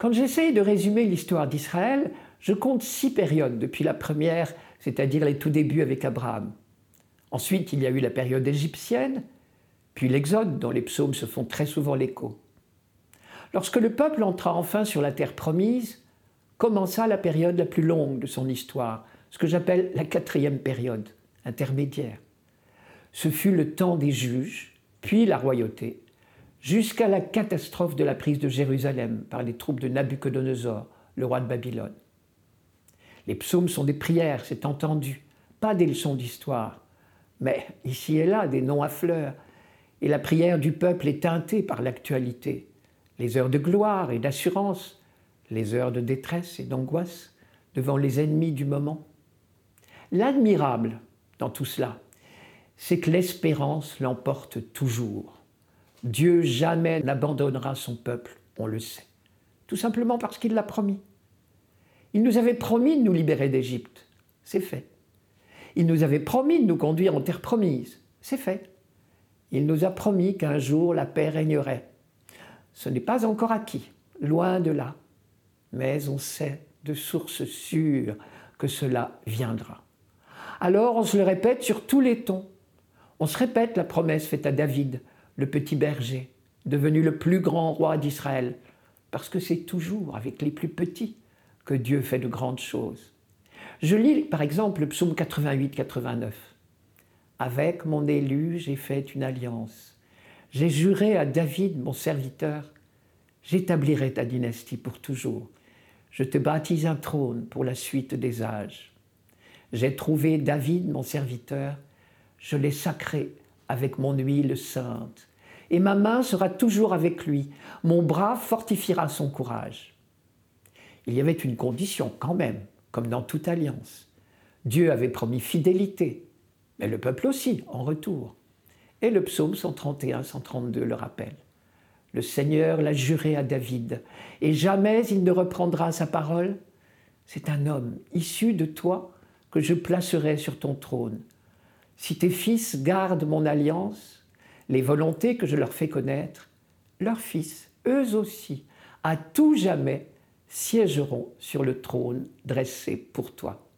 Quand j'essaye de résumer l'histoire d'Israël, je compte six périodes depuis la première, c'est-à-dire les tout débuts avec Abraham. Ensuite, il y a eu la période égyptienne, puis l'Exode, dont les psaumes se font très souvent l'écho. Lorsque le peuple entra enfin sur la terre promise, commença la période la plus longue de son histoire, ce que j'appelle la quatrième période, intermédiaire. Ce fut le temps des juges, puis la royauté, jusqu'à la catastrophe de la prise de Jérusalem par les troupes de Nabuchodonosor, le roi de Babylone. Les psaumes sont des prières, c'est entendu, pas des leçons d'histoire, mais ici et là des noms à fleurs, et la prière du peuple est teintée par l'actualité, les heures de gloire et d'assurance, les heures de détresse et d'angoisse devant les ennemis du moment. L'admirable dans tout cela, c'est que l'espérance l'emporte toujours. Dieu jamais n'abandonnera son peuple, on le sait. Tout simplement parce qu'il l'a promis. Il nous avait promis de nous libérer d'Égypte. C'est fait. Il nous avait promis de nous conduire en terre promise. C'est fait. Il nous a promis qu'un jour la paix régnerait. Ce n'est pas encore acquis, loin de là. Mais on sait de sources sûres que cela viendra. Alors on se le répète sur tous les tons. On se répète la promesse faite à David, le petit berger, devenu le plus grand roi d'Israël, parce que c'est toujours avec les plus petits que Dieu fait de grandes choses. Je lis par exemple le psaume 88-89. Avec mon élu, j'ai fait une alliance. J'ai juré à David, mon serviteur, j'établirai ta dynastie pour toujours. Je te baptise un trône pour la suite des âges. J'ai trouvé David, mon serviteur, je l'ai sacré avec mon huile sainte. Et ma main sera toujours avec lui, mon bras fortifiera son courage. Il y avait une condition quand même, comme dans toute alliance. Dieu avait promis fidélité, mais le peuple aussi, en retour. Et le psaume 131-132 le rappelle. Le Seigneur l'a juré à David, et jamais il ne reprendra sa parole. C'est un homme issu de toi que je placerai sur ton trône. Si tes fils gardent mon alliance, les volontés que je leur fais connaître, leurs fils, eux aussi, à tout jamais, siégeront sur le trône dressé pour toi.